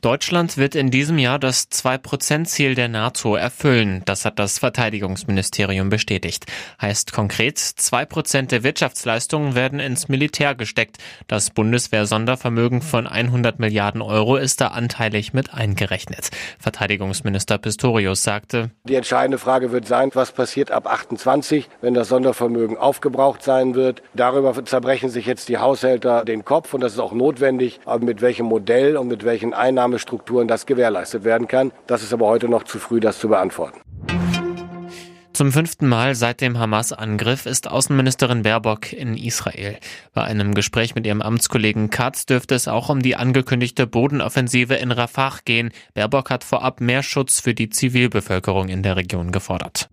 Deutschland wird in diesem Jahr das 2-Prozent-Ziel der NATO erfüllen. Das hat das Verteidigungsministerium bestätigt. Heißt konkret, 2 Prozent der Wirtschaftsleistungen werden ins Militär gesteckt. Das Bundeswehr-Sondervermögen von 100 Milliarden Euro ist da anteilig mit eingerechnet. Verteidigungsminister Pistorius sagte, Die entscheidende Frage wird sein, was passiert ab 28, wenn das Sondervermögen aufgebraucht sein wird. Darüber zerbrechen sich jetzt die Haushälter den Kopf und das ist auch notwendig. Aber mit welchem Modell und mit welchen Einnahmen Einnahmestrukturen das gewährleistet werden kann. Das ist aber heute noch zu früh, das zu beantworten. Zum fünften Mal seit dem Hamas-Angriff ist Außenministerin Baerbock in Israel. Bei einem Gespräch mit ihrem Amtskollegen Katz dürfte es auch um die angekündigte Bodenoffensive in Rafah gehen. Baerbock hat vorab mehr Schutz für die Zivilbevölkerung in der Region gefordert.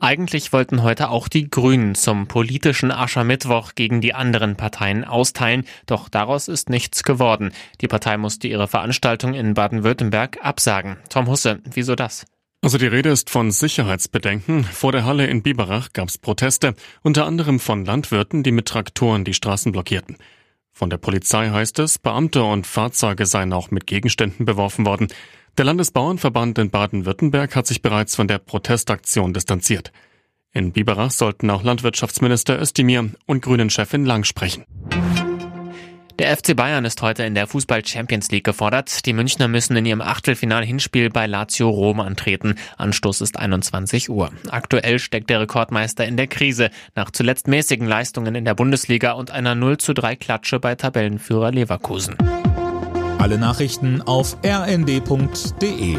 Eigentlich wollten heute auch die Grünen zum politischen Aschermittwoch gegen die anderen Parteien austeilen, doch daraus ist nichts geworden. Die Partei musste ihre Veranstaltung in Baden-Württemberg absagen. Tom Husse, wieso das? Also die Rede ist von Sicherheitsbedenken. Vor der Halle in Biberach gab es Proteste, unter anderem von Landwirten, die mit Traktoren die Straßen blockierten. Von der Polizei heißt es, Beamte und Fahrzeuge seien auch mit Gegenständen beworfen worden. Der Landesbauernverband in Baden-Württemberg hat sich bereits von der Protestaktion distanziert. In Biberach sollten auch Landwirtschaftsminister Özdemir und Grünen-Chefin Lang sprechen. Der FC Bayern ist heute in der Fußball Champions League gefordert. Die Münchner müssen in ihrem Achtelfinal-Hinspiel bei Lazio Rom antreten. Anstoß ist 21 Uhr. Aktuell steckt der Rekordmeister in der Krise nach zuletzt mäßigen Leistungen in der Bundesliga und einer 0 zu 3 Klatsche bei Tabellenführer Leverkusen. Alle Nachrichten auf rnd.de